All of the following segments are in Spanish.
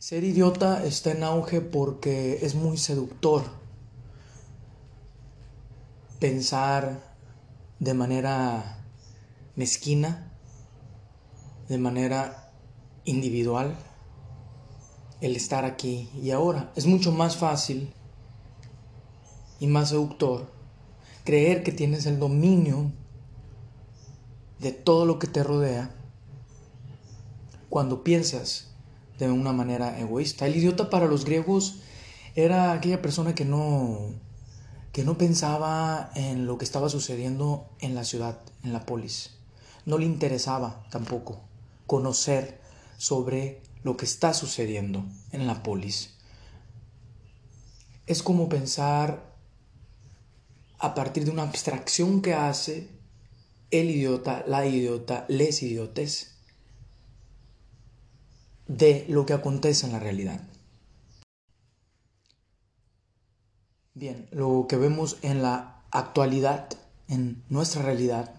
Ser idiota está en auge porque es muy seductor. Pensar de manera mezquina, de manera individual, el estar aquí y ahora. Es mucho más fácil y más seductor creer que tienes el dominio de todo lo que te rodea cuando piensas de una manera egoísta. El idiota para los griegos era aquella persona que no que no pensaba en lo que estaba sucediendo en la ciudad, en la polis. No le interesaba tampoco conocer sobre lo que está sucediendo en la polis. Es como pensar a partir de una abstracción que hace el idiota, la idiota, les idiotes, de lo que acontece en la realidad. Bien, lo que vemos en la actualidad, en nuestra realidad,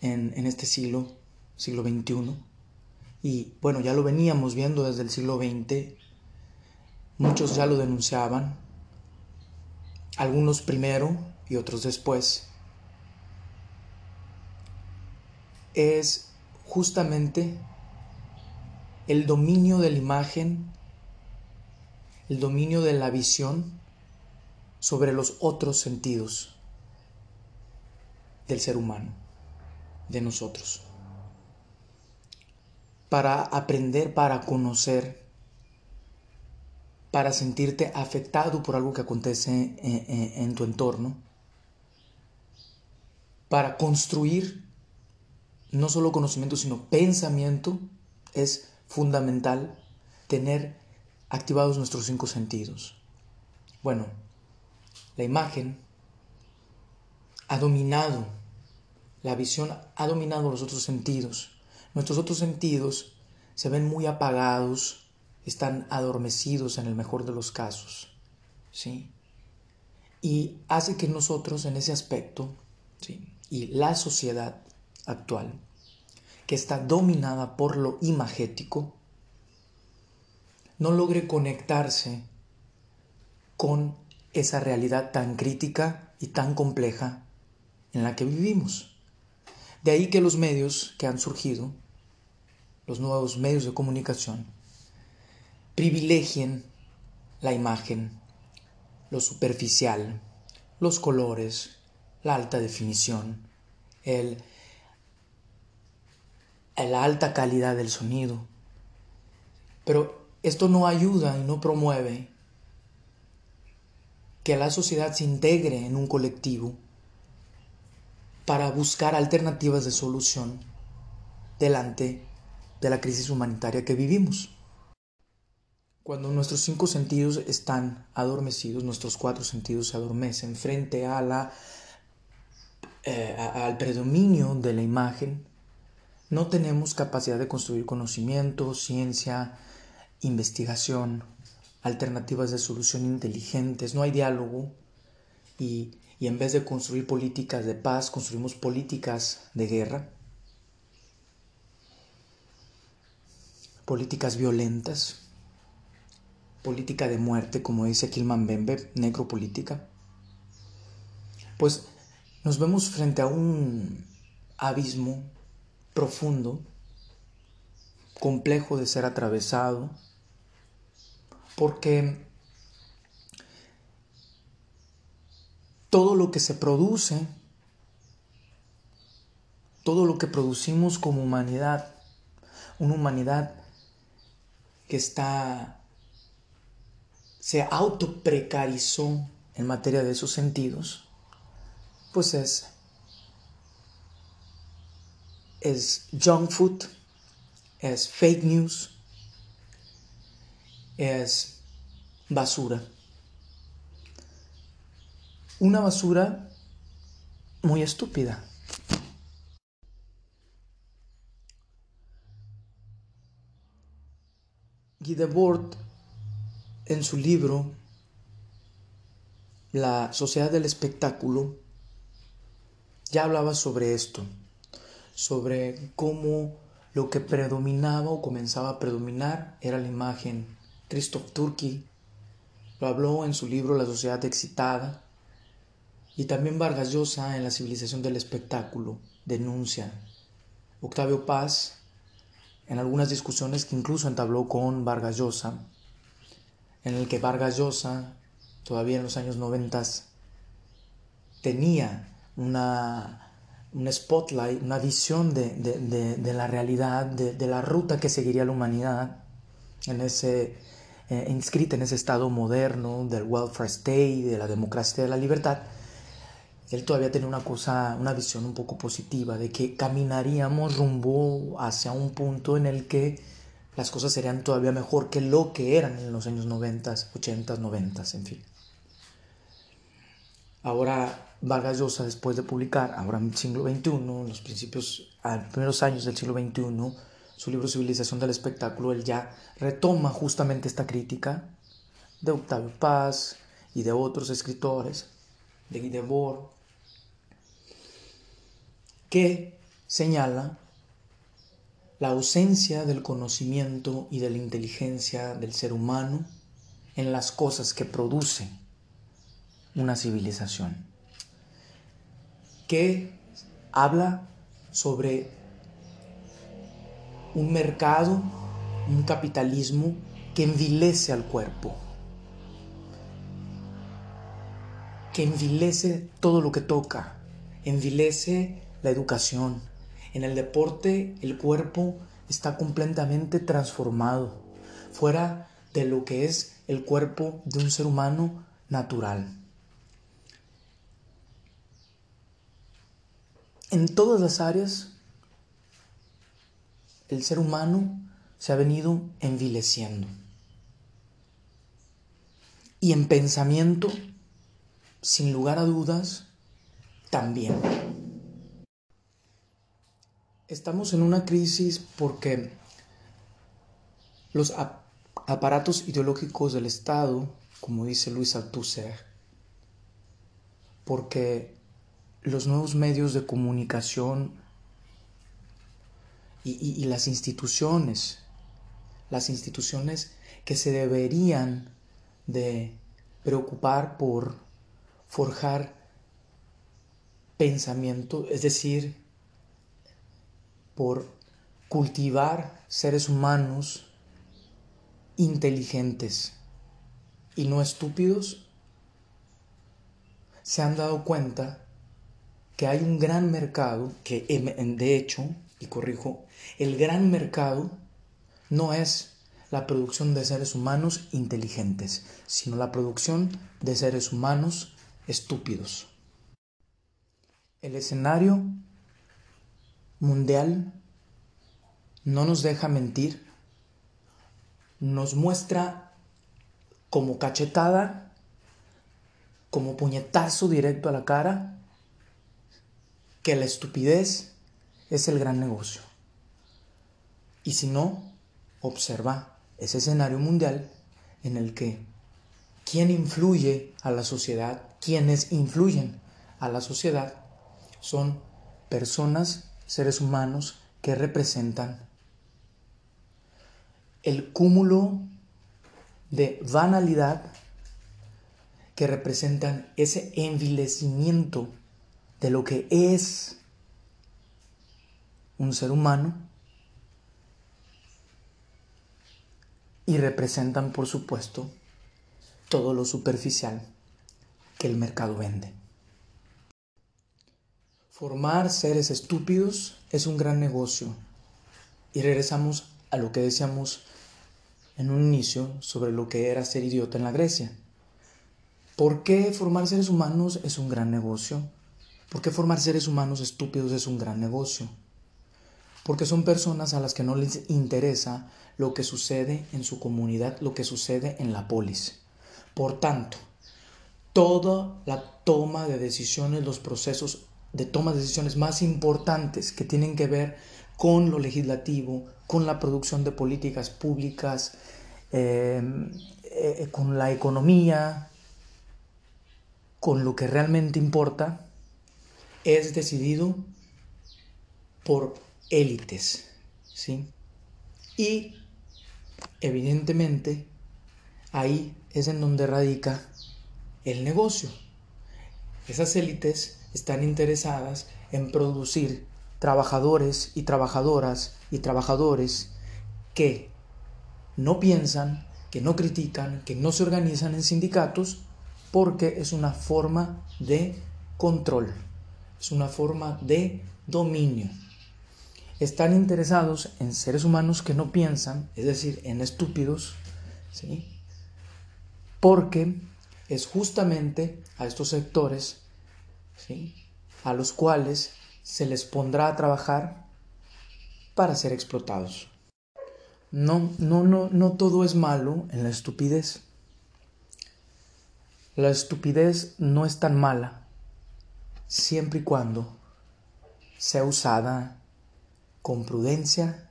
en, este siglo, siglo XXI, y bueno, ya lo veníamos viendo desde el siglo XX, muchos ya lo denunciaban, algunos primero y otros después, es justamente el dominio de la imagen, el dominio de la visión sobre los otros sentidos del ser humano, de nosotros. Para aprender, para conocer, para sentirte afectado por algo que acontece en, tu entorno, para construir no solo conocimiento, sino pensamiento, es fundamental tener activados nuestros cinco sentidos. Bueno, la imagen ha dominado, la visión ha dominado los otros sentidos. Nuestros otros sentidos se ven muy apagados, están adormecidos en el mejor de los casos. ¿Sí? Y hace que nosotros en ese aspecto, ¿sí? y la sociedad actual, que está dominada por lo imagético, no logre conectarse con esa realidad tan crítica y tan compleja en la que vivimos. De ahí que los medios que han surgido, los nuevos medios de comunicación, privilegien la imagen, lo superficial, los colores, la alta definición, el la alta calidad del sonido. Pero esto no ayuda y no promueve que la sociedad se integre en un colectivo para buscar alternativas de solución delante de la crisis humanitaria que vivimos. Cuando nuestros cinco sentidos están adormecidos, nuestros cuatro sentidos se adormecen frente eh, al predominio de la imagen, no tenemos capacidad de construir conocimiento, ciencia, investigación, alternativas de solución inteligentes, no hay diálogo. Y, y en vez de construir políticas de paz, construimos políticas de guerra, políticas violentas, política de muerte, como dice Kilman Bembe, necropolítica. Pues nos vemos frente a un abismo profundo, complejo de ser atravesado, porque todo lo que se produce, todo lo que producimos como humanidad, una humanidad que está, se autoprecarizó en materia de esos sentidos, pues es es junk food, es fake news, es basura. Una basura muy estúpida. Guy Debord, en su libro La sociedad del espectáculo, ya hablaba sobre esto sobre cómo lo que predominaba o comenzaba a predominar era la imagen. Christoph Turki lo habló en su libro La sociedad excitada y también Vargas Llosa en La civilización del espectáculo denuncia. Octavio Paz en algunas discusiones que incluso entabló con Vargas Llosa, en el que Vargas Llosa, todavía en los años 90, tenía una, un spotlight, una visión de, la realidad, de, la ruta que seguiría la humanidad, en ese, eh, inscrita en ese estado moderno del welfare state, de la democracia de la libertad, él todavía tenía una cosa, una visión un poco positiva de que caminaríamos rumbo hacia un punto en el que las cosas serían todavía mejor que lo que eran en los años 90, 80, 90, en fin. Ahora Vargas Llosa, después de publicar, ahora en el siglo XXI, en los principios, a primeros años del siglo XXI, su libro Civilización del Espectáculo, él ya retoma justamente esta crítica de Octavio Paz y de otros escritores, de Guy Debord, que señala la ausencia del conocimiento y de la inteligencia del ser humano en las cosas que produce una civilización, que habla sobre un mercado, un capitalismo que envilece al cuerpo, que envilece todo lo que toca, envilece la educación. En el deporte el cuerpo está completamente transformado, fuera de lo que es el cuerpo de un ser humano natural. En todas las áreas, el ser humano se ha venido envileciendo. Y en pensamiento, sin lugar a dudas, también. Estamos en una crisis porque los aparatos ideológicos del Estado, como dice Luis Althusser, porque los nuevos medios de comunicación y, las instituciones, las instituciones que se deberían de preocupar por forjar pensamiento, es decir, por cultivar seres humanos inteligentes y no estúpidos, se han dado cuenta que hay un gran mercado, que de hecho, y corrijo, el gran mercado no es la producción de seres humanos inteligentes, sino la producción de seres humanos estúpidos. El escenario mundial no nos deja mentir, nos muestra como cachetada, como puñetazo directo a la cara, que la estupidez es el gran negocio. Y si no, observa ese escenario mundial en el que quien influye a la sociedad, quienes influyen a la sociedad, son personas, seres humanos que representan el cúmulo de banalidad que representan ese envilecimiento de lo que es un ser humano y representan, por supuesto, todo lo superficial que el mercado vende. Formar seres estúpidos es un gran negocio y regresamos a lo que decíamos en un inicio sobre lo que era ser idiota en la Grecia. ¿Por qué formar seres humanos es un gran negocio? ¿Por qué formar seres humanos estúpidos es un gran negocio? Porque son personas a las que no les interesa lo que sucede en su comunidad, lo que sucede en la polis. Por tanto, toda la toma de decisiones, los procesos de toma de decisiones más importantes que tienen que ver con lo legislativo, con la producción de políticas públicas, eh, eh, con la economía, con lo que realmente importa, es decidido por élites, ¿sí? Y evidentemente ahí es en donde radica el negocio. Esas élites están interesadas en producir trabajadores y trabajadoras y trabajadores que no piensan, que no critican, que no se organizan en sindicatos, porque es una forma de control, es una forma de dominio. Están interesados en seres humanos que no piensan, es decir, en estúpidos, ¿sí? porque es justamente a estos sectores ¿sí? a los cuales se les pondrá a trabajar para ser explotados. No, no, no, no todo es malo en la estupidez. La estupidez no es tan mala siempre y cuando sea usada con prudencia,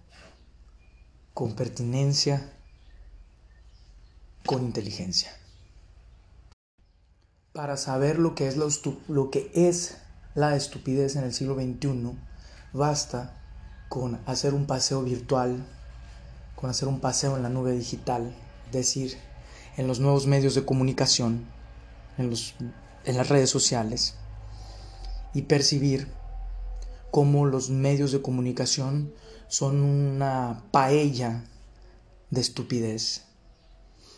con pertinencia, con inteligencia. Para saber lo que es, lo que es la estupidez en el siglo XXI, basta con hacer un paseo virtual, con hacer un paseo en la nube digital, es decir, en los nuevos medios de comunicación, en, los, en las redes sociales, y percibir cómo los medios de comunicación son una paella de estupidez.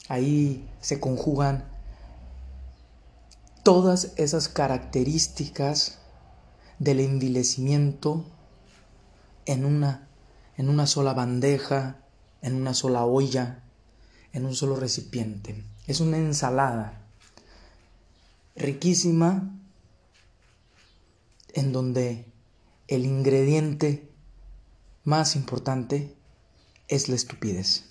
Ahí se conjugan todas esas características del envilecimiento en una, en una sola bandeja, en una sola olla, en un solo recipiente. Es una ensalada riquísima en donde el ingrediente más importante es la estupidez.